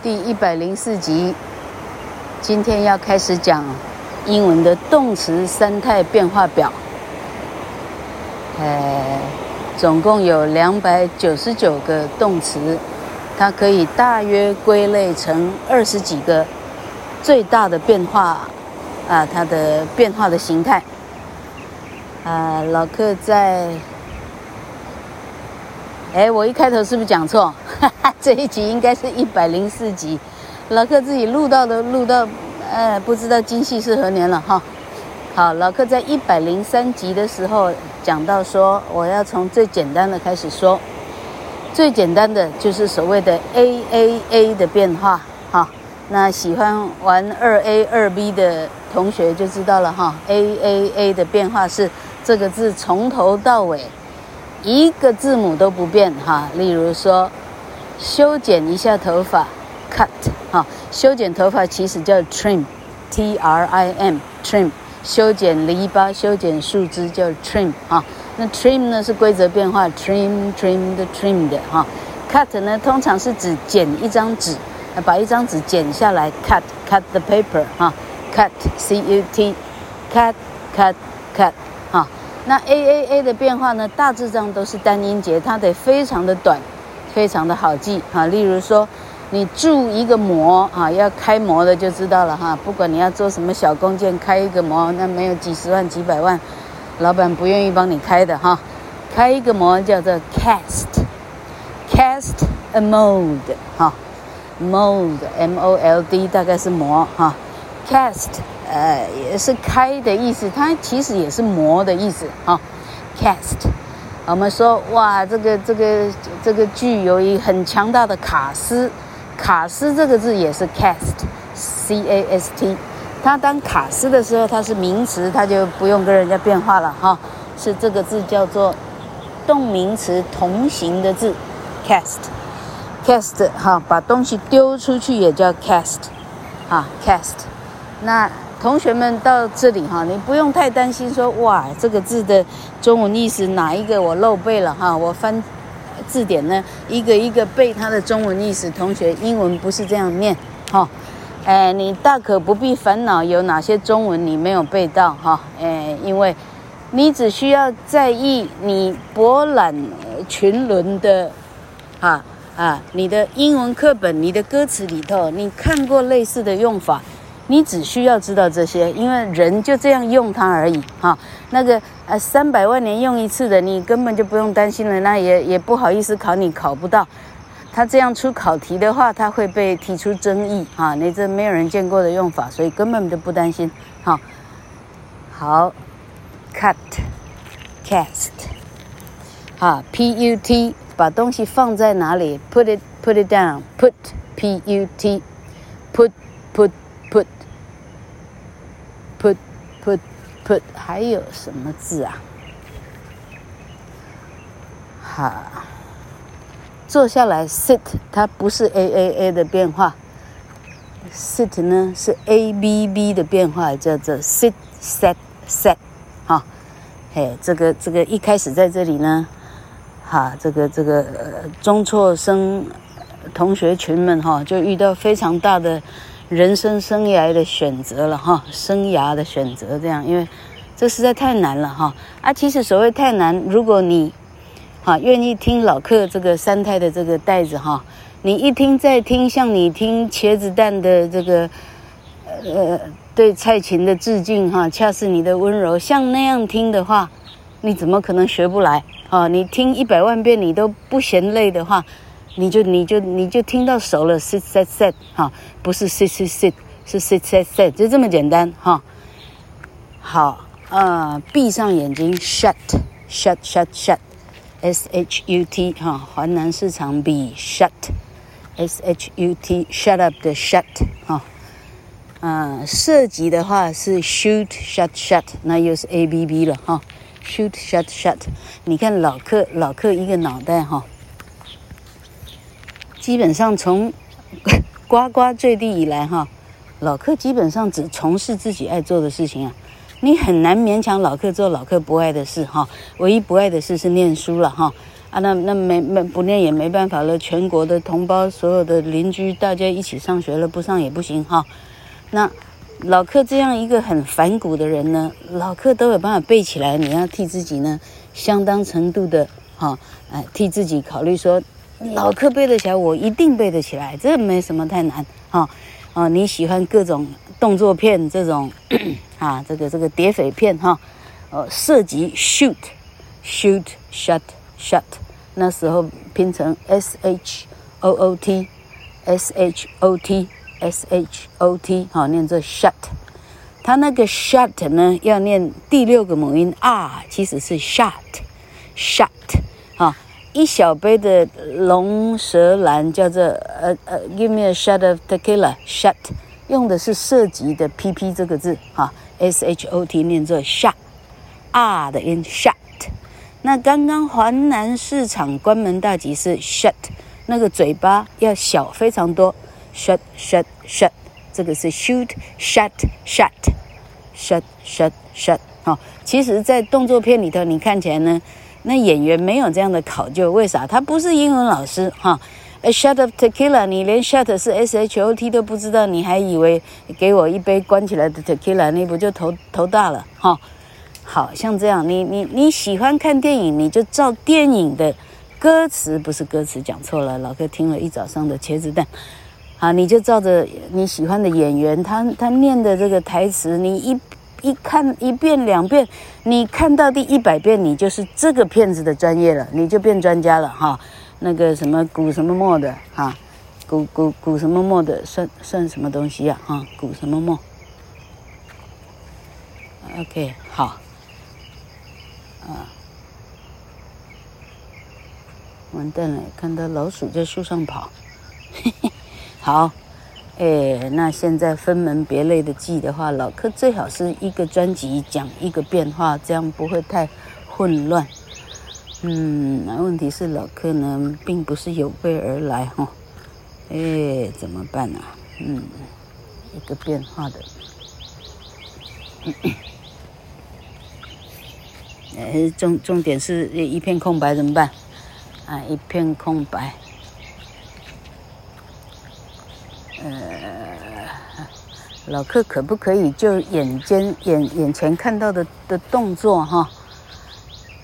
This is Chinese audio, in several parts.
第一百零四集，今天要开始讲英文的动词三态变化表。呃，总共有两百九十九个动词，它可以大约归类成二十几个最大的变化啊，它的变化的形态。啊，老克在。哎，我一开头是不是讲错？哈哈，这一集应该是一百零四集，老克自己录到的，录到，哎，不知道今夕是何年了哈。好，老克在一百零三集的时候讲到说，我要从最简单的开始说，最简单的就是所谓的 A A A 的变化哈。那喜欢玩二 A 二 B 的同学就知道了哈，A A A 的变化是这个字从头到尾。一个字母都不变哈，例如说，修剪一下头发，cut 哈，修剪头发其实叫 trim，t r i m，trim，修剪篱笆、修剪树枝叫 trim 哈，那 trim 呢是规则变化，trim trim 的 trim 的哈，cut 呢通常是指剪一张纸，把一张纸剪下来，cut cut the paper 哈，cut c u t，cut cut cut 哈。那 A A A 的变化呢，大致上都是单音节，它得非常的短，非常的好记哈。例如说，你铸一个模啊，要开模的就知道了哈。不管你要做什么小工件，开一个模，那没有几十万、几百万，老板不愿意帮你开的哈。开一个模叫做 cast，cast a mold 哈，mold M O L D 大概是模哈，cast。呃，也是开的意思，它其实也是磨的意思啊、Cast，我们说哇，这个这个这个具有一很强大的卡斯，卡斯这个字也是 cast，C A S T。它当卡斯的时候，它是名词，它就不用跟人家变化了哈、是这个字叫做动名词同形的字，cast，cast 哈，把东西丢出去也叫 cast，啊，cast，那。同学们到这里哈，你不用太担心说哇，这个字的中文意思哪一个我漏背了哈？我翻字典呢，一个一个背它的中文意思。同学，英文不是这样念哈，哎，你大可不必烦恼有哪些中文你没有背到哈，哎，因为你只需要在意你博览群伦的啊啊，你的英文课本、你的歌词里头，你看过类似的用法。你只需要知道这些，因为人就这样用它而已哈。那个呃三百万年用一次的，你根本就不用担心了，那也也不好意思考你考不到。他这样出考题的话，他会被提出争议啊。你这没有人见过的用法，所以根本就不担心。好，好，cut，cast，啊，p u t，把东西放在哪里？put it，put it down，put，p u t，put。put put put 还有什么字啊？好，坐下来 sit，它不是 a a a 的变化，sit 呢是 a b b 的变化，叫做 sit set set 哈，嘿，这个这个一开始在这里呢，哈，这个这个中辍生同学群们哈，就遇到非常大的。人生生涯的选择了哈，生涯的选择这样，因为这实在太难了哈啊！其实所谓太难，如果你哈愿意听老克这个三胎的这个带子哈，你一听再听，像你听茄子蛋的这个呃对蔡琴的致敬哈，恰似你的温柔，像那样听的话，你怎么可能学不来啊？你听一百万遍你都不嫌累的话。你就你就你就听到熟了，sit sit sit 哈，不是 sit sit sit，是 sit sit sit，就这么简单哈。好，呃，闭上眼睛，shut shut shut shut，s h u t 哈，环南市场比 shut，s h u t shut up 的 shut 哈。呃，射击的话是 shoot shut shut，那又是 a b b 了哈，shoot shut shut。你看老克老克一个脑袋哈。基本上从 呱呱坠地以来哈，老克基本上只从事自己爱做的事情啊，你很难勉强老克做老克不爱的事哈。唯一不爱的事是念书了哈。啊，那那没没不念也没办法了，全国的同胞，所有的邻居，大家一起上学了，不上也不行哈。那老克这样一个很反骨的人呢，老克都有办法背起来。你要替自己呢，相当程度的哈，哎，替自己考虑说，老克背得起来，我一定背得起来，这没什么太难哈。啊，你喜欢各种动作片这种 啊，这个这个谍匪片哈，呃，涉及 shoot shoot shot。shot，那时候拼成 s h o o t s h o t s h o t，好，念作 shut。它那个 shut 呢，要念第六个母音 r，其实是 shut，shut。一小杯的龙舌兰叫做呃呃，give me a shot of tequila。shot 用的是射击的 p p 这个字，哈，s h o t 念作 shot，r 的音 shot。那刚刚华南市场关门大吉是 shut，那个嘴巴要小非常多，shut shut shut，这个是 shoot shut shut shut shut shut。好，其实，在动作片里头，你看起来呢，那演员没有这样的考究，为啥？他不是英文老师哈。A shot of tequila，你连 shut 是 s h o t 都不知道，你还以为给我一杯关起来的 tequila，那不就头头大了哈？好像这样，你你你喜欢看电影，你就照电影的歌词，不是歌词讲错了，老哥听了一早上的茄子蛋，好，你就照着你喜欢的演员，他他念的这个台词，你一一看一遍两遍，你看到第一百遍，你就是这个骗子的专业了，你就变专家了哈。那个什么古什么墨的哈，古古古什么墨的算算什么东西呀？哈，古什么墨？OK，好。啊！完蛋了，看到老鼠在树上跑。嘿嘿，好，哎，那现在分门别类的记的话，老克最好是一个专辑讲一个变化，这样不会太混乱。嗯，那问题是老克呢，并不是有备而来哈。哎，怎么办啊？嗯，一个变化的。嗯呃，重重点是一片空白怎么办？啊，一片空白。老克可不可以就眼尖眼眼前看到的的动作哈？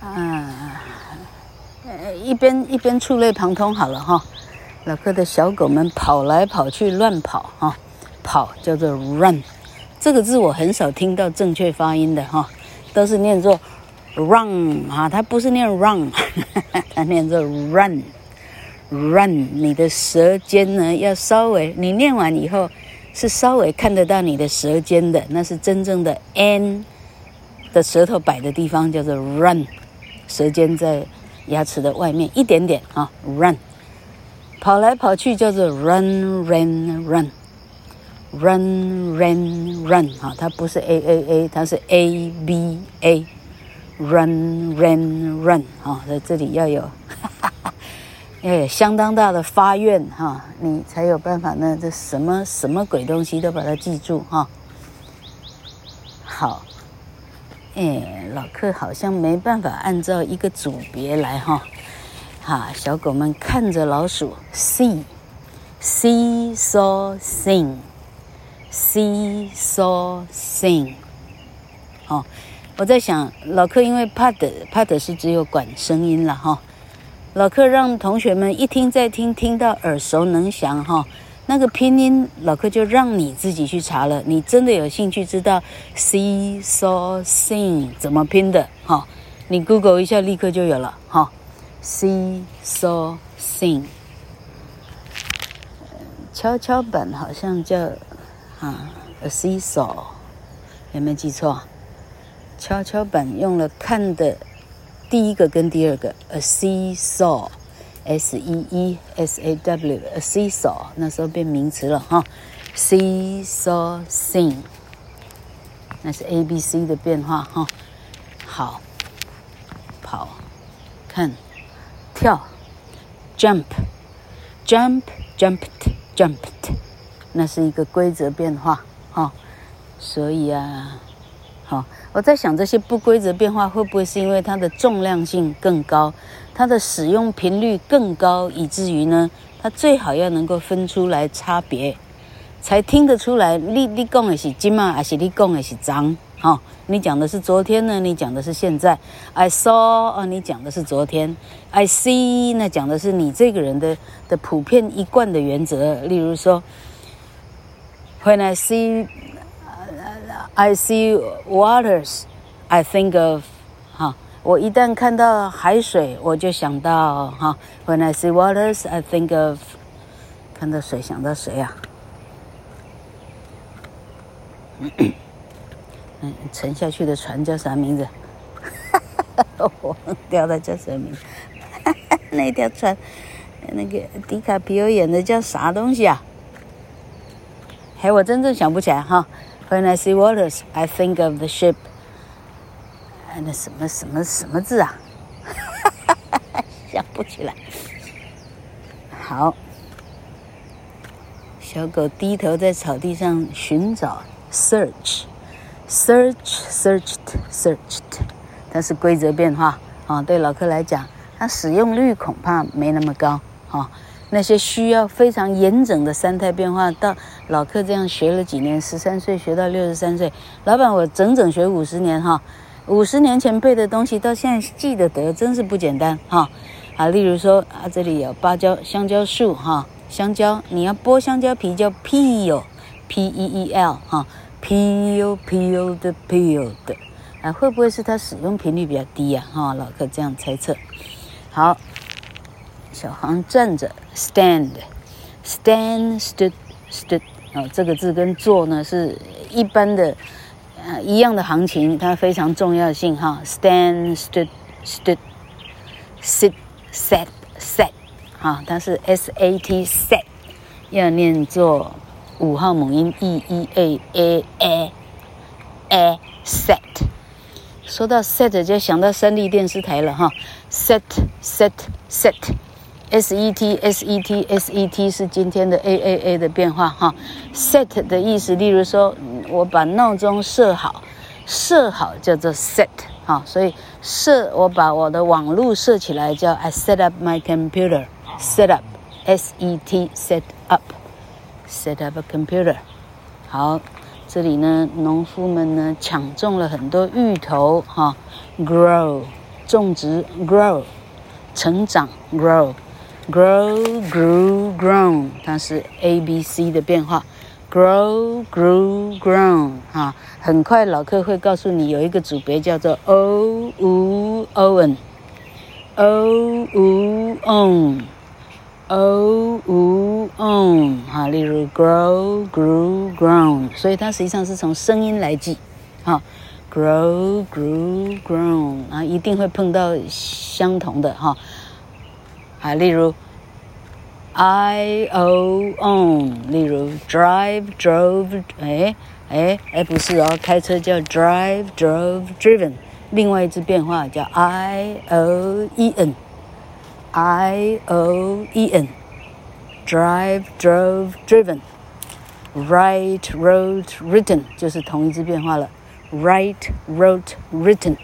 啊，一边一边触类旁通好了哈。老克的小狗们跑来跑去乱跑哈，跑叫做 run，这个字我很少听到正确发音的哈，都是念作。run 啊，它不是念 run，它念作 run，run。你的舌尖呢，要稍微，你念完以后是稍微看得到你的舌尖的，那是真正的 n 的舌头摆的地方，叫做 run。舌尖在牙齿的外面一点点啊，run。跑来跑去叫做 run run run，run run run 啊，它不是 a a a，它是 a b a。Run, run, run！哈，在这里要有，哎相当大的发愿哈，你才有办法呢。这什么什么鬼东西都把它记住哈。好，哎，老克好像没办法按照一个组别来哈。哈，小狗们看着老鼠，see, see, saw, sing, see, saw, sing。哦。我在想，老克因为怕的怕的是只有管声音了哈，老克让同学们一听再听，听到耳熟能详哈。那个拼音，老克就让你自己去查了。你真的有兴趣知道 see saw sing 怎么拼的哈？你 Google 一下，立刻就有了哈。see saw sing，跷跷板好像叫啊 a seesaw，有没有记错？跷跷板用了看的第一个跟第二个，a seesaw，s e e s a w，a seesaw，那时候变名词了哈，see saw sing，那是 a b c 的变化哈，好，跑，看，跳，jump，jump，jumped，jumped，那是一个规则变化哈，所以啊。我在想这些不规则变化会不会是因为它的重量性更高，它的使用频率更高，以至于呢，它最好要能够分出来差别，才听得出来你你讲的是今嘛，还是你讲的是脏？哈，你讲的是昨天呢？你讲的是现在？I saw 哦，你讲的是昨天。I see 那讲的是你这个人的的普遍一贯的原则。例如说，When I see I see waters, I think of 哈，我一旦看到海水，我就想到哈。When I see waters, I think of 看到水想到谁啊？嗯，沉下去的船叫啥名字？哈 哈我掉的叫什么名字？哈 哈那条船，那个迪卡皮欧演的叫啥东西啊？嘿，我真正想不起来哈。When I see waters, I think of the ship。and 什么什么什么字啊？想不起来。好，小狗低头在草地上寻找，search，search，searched，searched。它是规则变化啊，对老客来讲，它使用率恐怕没那么高啊。那些需要非常严整的三态变化，到老客这样学了几年，十三岁学到六十三岁，老板我整整学五十年哈，五十年前背的东西到现在记得得，真是不简单哈。啊，例如说啊，这里有芭蕉、香蕉树哈，香蕉你要剥香蕉皮叫 peel，p e e l 哈，peel peel 的 peel 的，啊，会不会是它使用频率比较低呀？哈，老客这样猜测。好。小航站着，stand，stand，stood，stood，啊，这个字跟坐呢是一般的，呃，一样的行情，它非常重要性哈。stand，stood，stood，sit，sat，sat，哈，它是 s a t sat，要念作五号母音 e e a a a a sat。说到 set 就想到三立电视台了哈，set，set，set。S E T S E T S E T 是今天的 A A A 的变化哈，set 的意思，例如说我把闹钟设好，设好叫做 set 哈，所以设我把我的网络设起来叫 I set up my computer，set up S E T set up，set up a computer。好，这里呢，农夫们呢抢种了很多芋头哈，grow 种植 grow 成长 grow。Grow, grew, grown，它是 A B C 的变化。Grow, grew, grown，哈，很快老客会告诉你有一个组别叫做 O U O N，O U O N，O U O N，哈，例如 grow, grew, grown，所以它实际上是从声音来记，哈，grow, grew, grown，啊，一定会碰到相同的哈。啊例如，I O on 例如 drive drove，哎哎哎，不是哦，开车叫 drive drove driven，另外一支变化叫 I O E N，I O E N，drive drove driven，write wrote written，就是同一支变化了，write wrote written，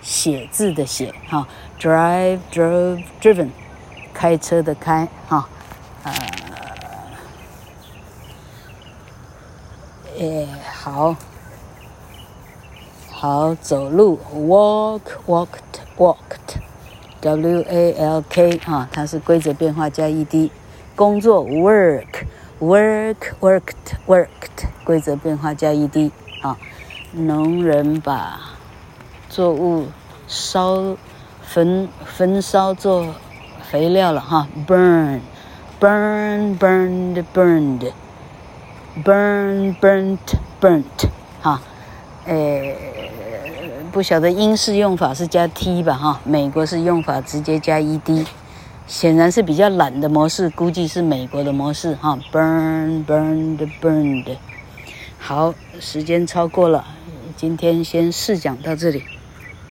写字的写哈，drive drove driven。开车的开，哈，呃，诶，好，好走路，walk walked walked，W A L K，哈，它是规则变化加 ed，工作 work work worked worked，规则变化加 ed，啊，农人把作物烧焚焚烧做。肥料了哈，burn，burn，burned，burn，burnt，burnt，哈，诶，不晓得英式用法是加 t 吧哈，美国是用法直接加 ed，显然是比较懒的模式，估计是美国的模式哈，burn，burned，burned，好，时间超过了，今天先试讲到这里。